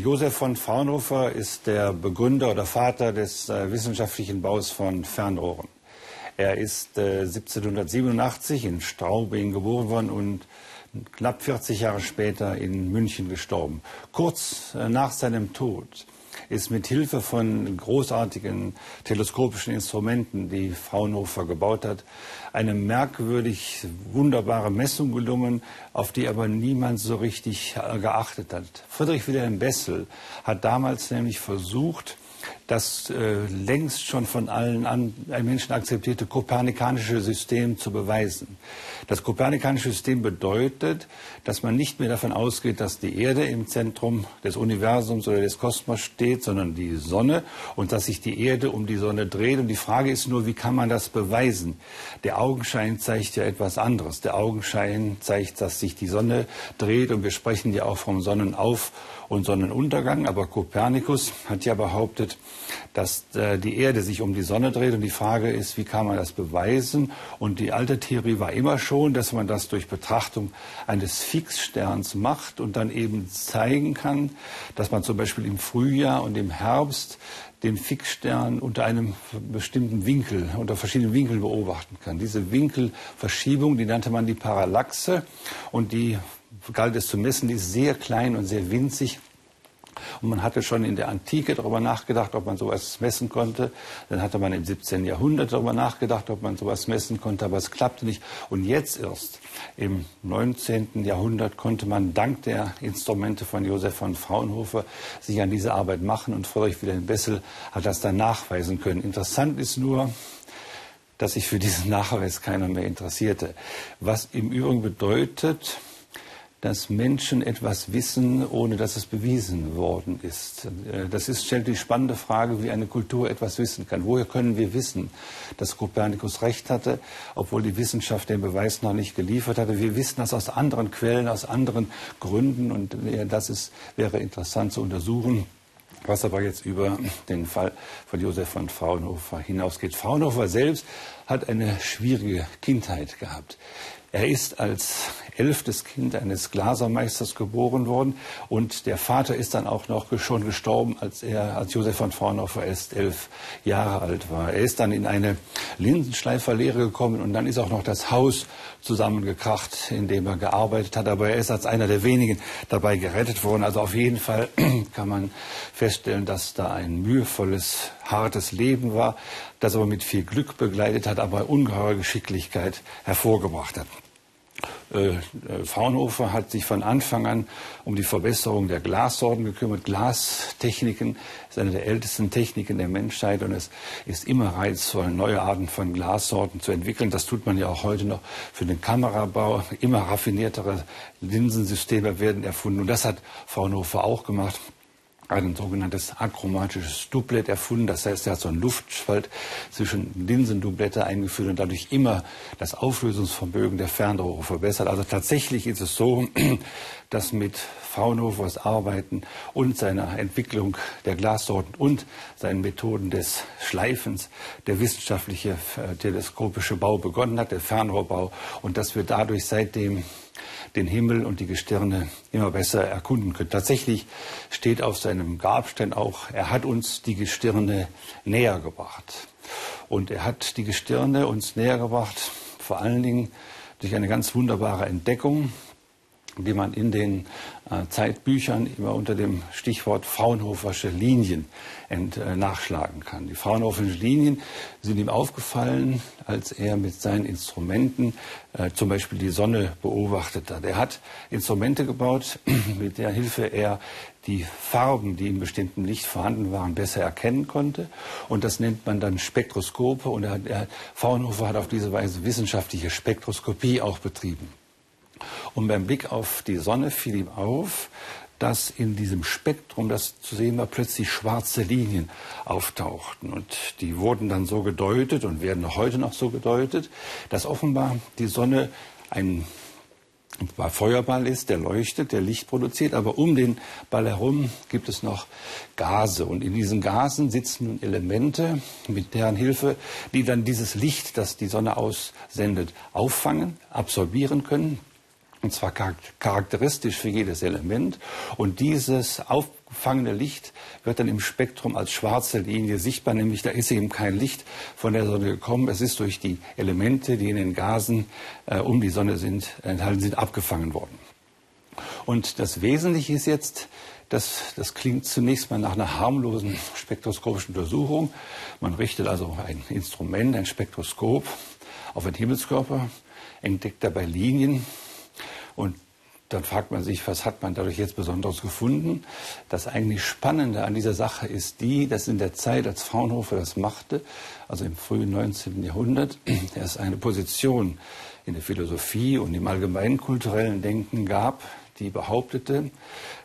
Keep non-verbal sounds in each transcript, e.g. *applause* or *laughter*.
Josef von Fraunhofer ist der Begründer oder Vater des äh, wissenschaftlichen Baus von Fernrohren. Er ist äh, 1787 in Straubing geboren worden und knapp 40 Jahre später in München gestorben. Kurz äh, nach seinem Tod ist mit Hilfe von großartigen teleskopischen Instrumenten, die Fraunhofer gebaut hat, eine merkwürdig wunderbare Messung gelungen, auf die aber niemand so richtig geachtet hat. Friedrich Wilhelm Bessel hat damals nämlich versucht, das äh, längst schon von allen an, Menschen akzeptierte kopernikanische System zu beweisen. Das kopernikanische System bedeutet, dass man nicht mehr davon ausgeht, dass die Erde im Zentrum des Universums oder des Kosmos steht, sondern die Sonne und dass sich die Erde um die Sonne dreht. Und die Frage ist nur, wie kann man das beweisen? Der Augenschein zeigt ja etwas anderes. Der Augenschein zeigt, dass sich die Sonne dreht und wir sprechen ja auch vom Sonnenauf- und Sonnenuntergang. Aber Kopernikus hat ja behauptet, dass äh, die Erde sich um die Sonne dreht. Und die Frage ist, wie kann man das beweisen? Und die alte Theorie war immer schon, dass man das durch Betrachtung eines Fixsterns macht und dann eben zeigen kann, dass man zum Beispiel im Frühjahr und im Herbst den Fixstern unter einem bestimmten Winkel, unter verschiedenen Winkeln beobachten kann. Diese Winkelverschiebung, die nannte man die Parallaxe und die galt es zu messen, die ist sehr klein und sehr winzig. Und man hatte schon in der Antike darüber nachgedacht, ob man sowas messen konnte. Dann hatte man im 17. Jahrhundert darüber nachgedacht, ob man sowas messen konnte, aber es klappte nicht. Und jetzt erst im 19. Jahrhundert konnte man dank der Instrumente von Josef von Fraunhofer sich an diese Arbeit machen und Friedrich Wilhelm Bessel hat das dann nachweisen können. Interessant ist nur, dass sich für diesen Nachweis keiner mehr interessierte. Was im Übrigen bedeutet, dass Menschen etwas wissen, ohne dass es bewiesen worden ist. Äh, das ist, stellt die spannende Frage, wie eine Kultur etwas wissen kann. Woher können wir wissen, dass Kopernikus recht hatte, obwohl die Wissenschaft den Beweis noch nicht geliefert hatte? Wir wissen das aus anderen Quellen, aus anderen Gründen und das ist, wäre interessant zu untersuchen. Was aber jetzt über den Fall von Josef von Fraunhofer hinausgeht. Fraunhofer selbst hat eine schwierige Kindheit gehabt. Er ist als elftes Kind eines Glasermeisters geboren worden und der Vater ist dann auch noch schon gestorben, als er, als Josef von Fraunhofer erst elf Jahre alt war. Er ist dann in eine Linsenschleiferlehre gekommen und dann ist auch noch das Haus zusammengekracht, in dem er gearbeitet hat. Aber er ist als einer der wenigen dabei gerettet worden. Also auf jeden Fall *clears throat* kann man feststellen, dass da ein mühevolles, hartes Leben war, das aber mit viel Glück begleitet hat, aber ungeheure Geschicklichkeit hervorgebracht hat. Äh, Fraunhofer hat sich von Anfang an um die Verbesserung der Glassorten gekümmert. Glastechniken ist eine der ältesten Techniken der Menschheit und es ist immer reizvoll, neue Arten von Glassorten zu entwickeln. Das tut man ja auch heute noch für den Kamerabau. Immer raffiniertere Linsensysteme werden erfunden und das hat Fraunhofer auch gemacht ein sogenanntes achromatisches Doublet erfunden. Das heißt, er hat so einen Luftspalt zwischen Linsendoublette eingeführt und dadurch immer das Auflösungsvermögen der Fernrohre verbessert. Also tatsächlich ist es so, *clears throat* dass mit Fraunhofers Arbeiten und seiner Entwicklung der Glassorten und seinen Methoden des Schleifens der wissenschaftliche äh, teleskopische Bau begonnen hat, der Fernrohrbau, und dass wir dadurch seitdem den Himmel und die Gestirne immer besser erkunden können. Tatsächlich steht auf seinem Grabstein auch, er hat uns die Gestirne näher gebracht. Und er hat die Gestirne uns näher gebracht, vor allen Dingen durch eine ganz wunderbare Entdeckung, die man in den äh, Zeitbüchern immer unter dem Stichwort Fraunhofersche Linien ent, äh, nachschlagen kann. Die Fraunhoferschen Linien sind ihm aufgefallen, als er mit seinen Instrumenten äh, zum Beispiel die Sonne beobachtet hat. Er hat Instrumente gebaut, *clears throat* mit der Hilfe er die Farben, die in bestimmtem Licht vorhanden waren, besser erkennen konnte. Und das nennt man dann Spektroskope. Und er, er, Fraunhofer hat auf diese Weise wissenschaftliche Spektroskopie auch betrieben. Und beim Blick auf die Sonne fiel ihm auf, dass in diesem Spektrum, das zu sehen war, plötzlich schwarze Linien auftauchten. Und die wurden dann so gedeutet und werden heute noch so gedeutet, dass offenbar die Sonne ein Feuerball ist, der leuchtet, der Licht produziert, aber um den Ball herum gibt es noch Gase. Und in diesen Gasen sitzen nun Elemente, mit deren Hilfe die dann dieses Licht, das die Sonne aussendet, auffangen, absorbieren können. Und zwar charakteristisch für jedes Element. Und dieses aufgefangene Licht wird dann im Spektrum als schwarze Linie sichtbar, nämlich da ist eben kein Licht von der Sonne gekommen. Es ist durch die Elemente, die in den Gasen äh, um die Sonne sind, enthalten sind, abgefangen worden. Und das Wesentliche ist jetzt, dass das klingt zunächst mal nach einer harmlosen spektroskopischen Untersuchung. Man richtet also ein Instrument, ein Spektroskop auf einen Himmelskörper, entdeckt dabei Linien, und dann fragt man sich, was hat man dadurch jetzt Besonderes gefunden? Das eigentlich Spannende an dieser Sache ist die, dass in der Zeit, als Fraunhofer das machte, also im frühen 19. Jahrhundert, *clears throat* es eine Position in der Philosophie und im allgemeinen kulturellen Denken gab, die behauptete,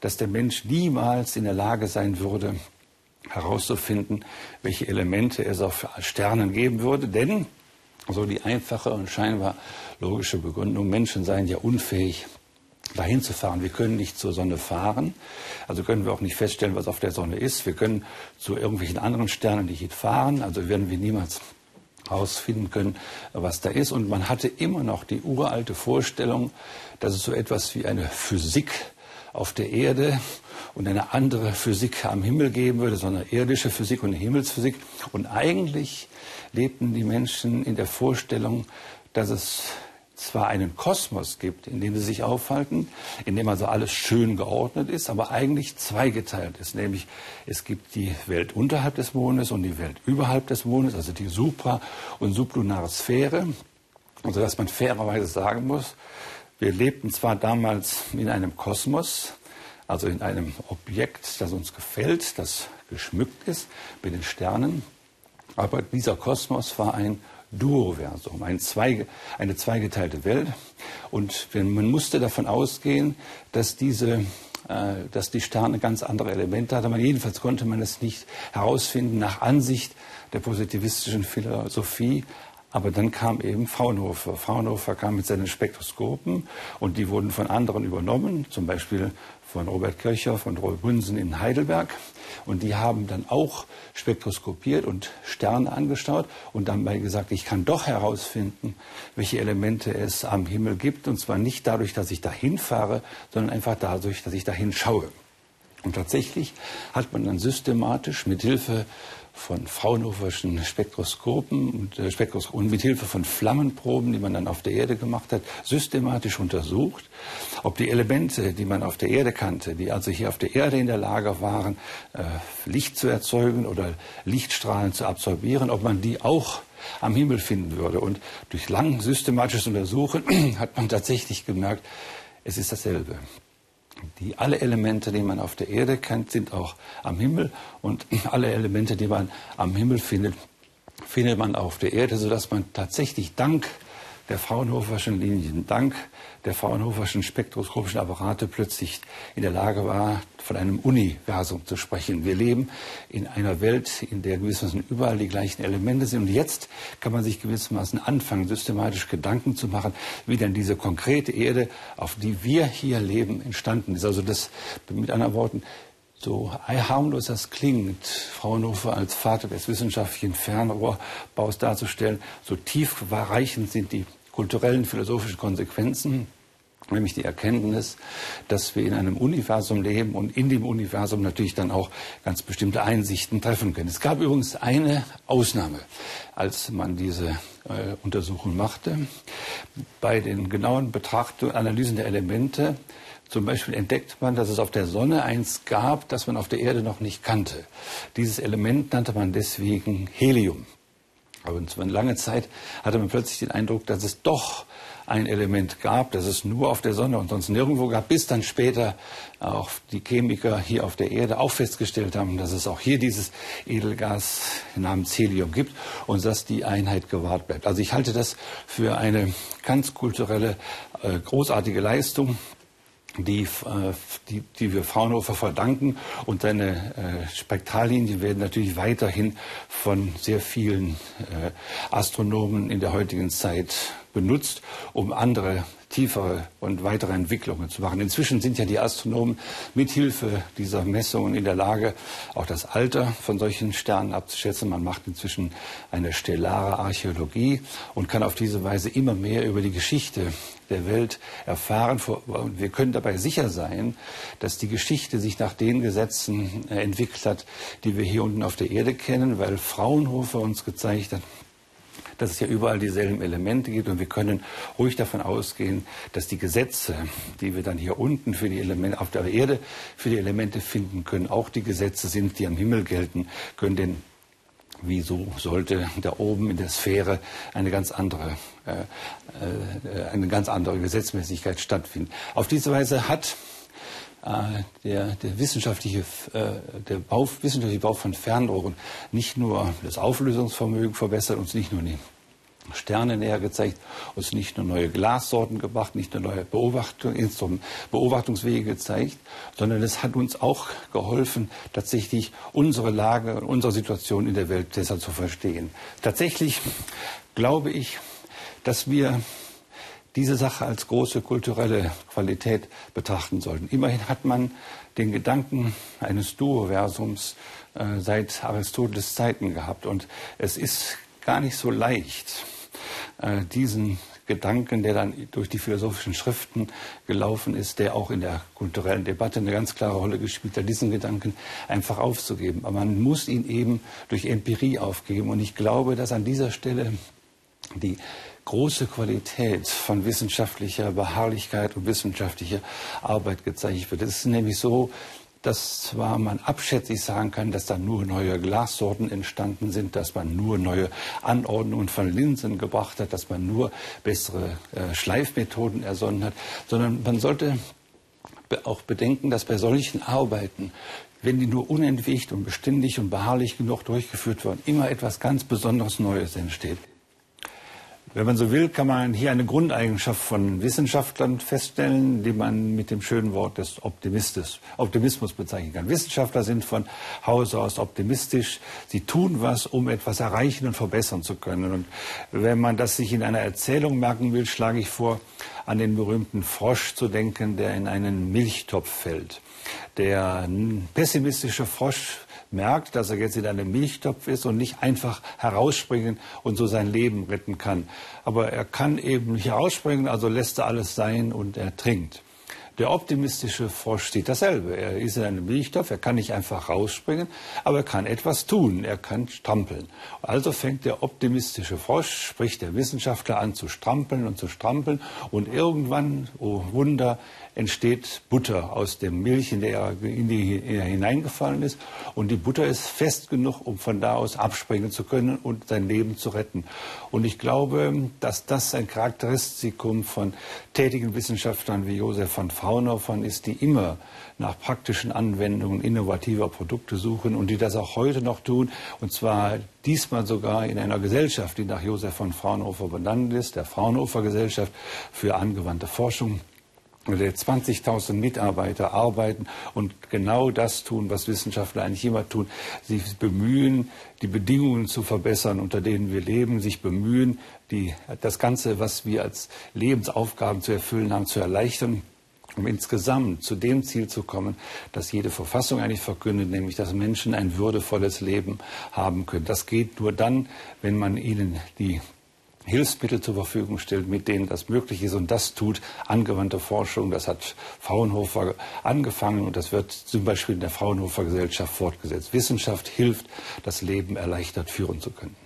dass der Mensch niemals in der Lage sein würde, herauszufinden, welche Elemente es auf Sternen geben würde, denn so die einfache und scheinbar logische Begründung, Menschen seien ja unfähig, dahin zu fahren. Wir können nicht zur Sonne fahren, also können wir auch nicht feststellen, was auf der Sonne ist. Wir können zu irgendwelchen anderen Sternen nicht fahren, also werden wir niemals herausfinden können, was da ist. Und man hatte immer noch die uralte Vorstellung, dass es so etwas wie eine Physik auf der Erde und eine andere Physik am Himmel geben würde, sondern irdische Physik und Himmelsphysik. Und eigentlich lebten die Menschen in der Vorstellung, dass es zwar einen Kosmos gibt, in dem sie sich aufhalten, in dem also alles schön geordnet ist, aber eigentlich zweigeteilt ist. Nämlich es gibt die Welt unterhalb des Mondes und die Welt überhalb des Mondes, also die supra- und sublunare Sphäre. Also dass man fairerweise sagen muss, wir lebten zwar damals in einem Kosmos, also in einem Objekt, das uns gefällt, das geschmückt ist mit den Sternen, aber dieser Kosmos war ein Duoversum, ein Zweige, eine zweigeteilte Welt. Und man musste davon ausgehen, dass diese äh, dass die Sterne ganz andere Elemente hatten. Aber jedenfalls konnte man es nicht herausfinden nach Ansicht der positivistischen Philosophie. Aber dann kam eben Fraunhofer. Fraunhofer kam mit seinen Spektroskopen und die wurden von anderen übernommen, zum Beispiel von Robert Kirchhoff und Robert Bunsen in Heidelberg. Und die haben dann auch spektroskopiert und Sterne angeschaut und dann mal gesagt, ich kann doch herausfinden, welche Elemente es am Himmel gibt. Und zwar nicht dadurch, dass ich dahin fahre, sondern einfach dadurch, dass ich dahin schaue. Und tatsächlich hat man dann systematisch mit Hilfe von Fraunhoferschen Spektroskopen und, äh, Spektroskop und mit Hilfe von Flammenproben, die man dann auf der Erde gemacht hat, systematisch untersucht, ob die Elemente, die man auf der Erde kannte, die also hier auf der Erde in der Lage waren, äh, Licht zu erzeugen oder Lichtstrahlen zu absorbieren, ob man die auch am Himmel finden würde. Und durch lang systematisches Untersuchen *clears throat* hat man tatsächlich gemerkt, es ist dasselbe. Die, alle Elemente, die man auf der Erde kennt, sind auch am Himmel. Und *clears throat* alle Elemente, die man am Himmel findet, findet man auf der Erde, sodass man tatsächlich dank der Fraunhoferschen Linien, dank der Fraunhoferschen spektroskopischen Apparate plötzlich in der Lage war, von einem Universum zu sprechen. Wir leben in einer Welt, in der gewissermaßen überall die gleichen Elemente sind. Und jetzt kann man sich gewissermaßen anfangen, systematisch Gedanken zu machen, wie denn diese konkrete Erde, auf die wir hier leben, entstanden ist. Also das, mit anderen Worten, so harmlos das klingt, Fraunhofer als Vater des wissenschaftlichen Fernrohrbaus darzustellen, so tiefreichend sind die kulturellen, philosophischen Konsequenzen, nämlich die Erkenntnis, dass wir in einem Universum leben und in dem Universum natürlich dann auch ganz bestimmte Einsichten treffen können. Es gab übrigens eine Ausnahme, als man diese äh, Untersuchung machte. Bei den genauen Betrachtungen, Analysen der Elemente zum Beispiel entdeckt man, dass es auf der Sonne eins gab, das man auf der Erde noch nicht kannte. Dieses Element nannte man deswegen Helium. Aber lange Zeit hatte man plötzlich den Eindruck, dass es doch ein Element gab, das es nur auf der Sonne und sonst nirgendwo gab, bis dann später auch die Chemiker hier auf der Erde auch festgestellt haben, dass es auch hier dieses Edelgas namens Helium gibt und dass die Einheit gewahrt bleibt. Also ich halte das für eine ganz kulturelle, äh, großartige Leistung die, äh, die, die wir Fraunhofer verdanken. Und seine äh, Spektrallinien werden natürlich weiterhin von sehr vielen äh, Astronomen in der heutigen Zeit benutzt, um andere tiefere und weitere Entwicklungen zu machen. Inzwischen sind ja die Astronomen mithilfe dieser Messungen in der Lage, auch das Alter von solchen Sternen abzuschätzen. Man macht inzwischen eine stellare Archäologie und kann auf diese Weise immer mehr über die Geschichte der Welt erfahren. Wir können dabei sicher sein, dass die Geschichte sich nach den Gesetzen äh, entwickelt hat, die wir hier unten auf der Erde kennen, weil Fraunhofer uns gezeigt hat, dass es ja überall dieselben Elemente gibt und wir können ruhig davon ausgehen, dass die Gesetze, die wir dann hier unten für die Elemente auf der Erde für die Elemente finden können, auch die Gesetze sind, die am Himmel gelten können. Denn wieso sollte da oben in der Sphäre eine ganz andere, äh, äh eine ganz andere Gesetzmäßigkeit stattfinden? Auf diese Weise hat der, der, wissenschaftliche, äh, der Bau, wissenschaftliche Bau von Fernrohren nicht nur das Auflösungsvermögen verbessert, uns nicht nur die Sterne näher gezeigt, uns nicht nur neue Glassorten gebracht, nicht nur neue Beobachtung, Beobachtungswege gezeigt, sondern es hat uns auch geholfen, tatsächlich unsere Lage, unsere Situation in der Welt besser zu verstehen. Tatsächlich glaube ich, dass wir diese Sache als große kulturelle Qualität betrachten sollten. Immerhin hat man den Gedanken eines Duoversums äh, seit Aristoteles Zeiten gehabt. Und es ist gar nicht so leicht, äh, diesen Gedanken, der dann durch die philosophischen Schriften gelaufen ist, der auch in der kulturellen Debatte eine ganz klare Rolle gespielt hat, diesen Gedanken einfach aufzugeben. Aber man muss ihn eben durch Empirie aufgeben. Und ich glaube, dass an dieser Stelle die große Qualität von wissenschaftlicher Beharrlichkeit und wissenschaftlicher Arbeit gezeigt wird. Es ist nämlich so, dass zwar man abschätzig sagen kann, dass da nur neue Glassorten entstanden sind, dass man nur neue Anordnungen von Linsen gebracht hat, dass man nur bessere äh, Schleifmethoden ersonnen hat, sondern man sollte auch bedenken, dass bei solchen Arbeiten wenn die nur unentwegt und beständig und beharrlich genug durchgeführt werden, immer etwas ganz Besonderes Neues entsteht. Wenn man so will, kann man hier eine Grundeigenschaft von Wissenschaftlern feststellen, die man mit dem schönen Wort des Optimistes, Optimismus bezeichnen kann. Wissenschaftler sind von Hause aus optimistisch. Sie tun was, um etwas erreichen und verbessern zu können. Und wenn man das sich in einer Erzählung merken will, schlage ich vor, an den berühmten Frosch zu denken, der in einen Milchtopf fällt. Der pessimistische Frosch merkt, dass er jetzt in einem Milchtopf ist und nicht einfach herausspringen und so sein Leben retten kann. Aber er kann eben nicht herausspringen, also lässt er alles sein und er trinkt. Der optimistische Frosch sieht dasselbe. Er ist in einem Milchtopf, er kann nicht einfach rausspringen, aber er kann etwas tun, er kann strampeln. Also fängt der optimistische Frosch, sprich der Wissenschaftler an zu strampeln und zu strampeln und irgendwann, oh Wunder, entsteht Butter aus dem Milch, in der er, in die er hineingefallen ist. Und die Butter ist fest genug, um von da aus abspringen zu können und sein Leben zu retten. Und ich glaube, dass das ein Charakteristikum von tätigen Wissenschaftlern wie Josef von Fraunhofer ist, die immer nach praktischen Anwendungen innovativer Produkte suchen und die das auch heute noch tun. Und zwar diesmal sogar in einer Gesellschaft, die nach Josef von Fraunhofer benannt ist, der Fraunhofer Gesellschaft für angewandte Forschung 20.000 Mitarbeiter arbeiten und genau das tun, was Wissenschaftler eigentlich immer tun. Sie bemühen, die Bedingungen zu verbessern, unter denen wir leben, sich bemühen, die, das Ganze, was wir als Lebensaufgaben zu erfüllen haben, zu erleichtern um insgesamt zu dem Ziel zu kommen, das jede Verfassung eigentlich verkündet, nämlich dass Menschen ein würdevolles Leben haben können. Das geht nur dann, wenn man ihnen die Hilfsmittel zur Verfügung stellt, mit denen das möglich ist. Und das tut angewandte Forschung. Das hat Fraunhofer angefangen und das wird zum Beispiel in der Fraunhofer Gesellschaft fortgesetzt. Wissenschaft hilft, das Leben erleichtert führen zu können.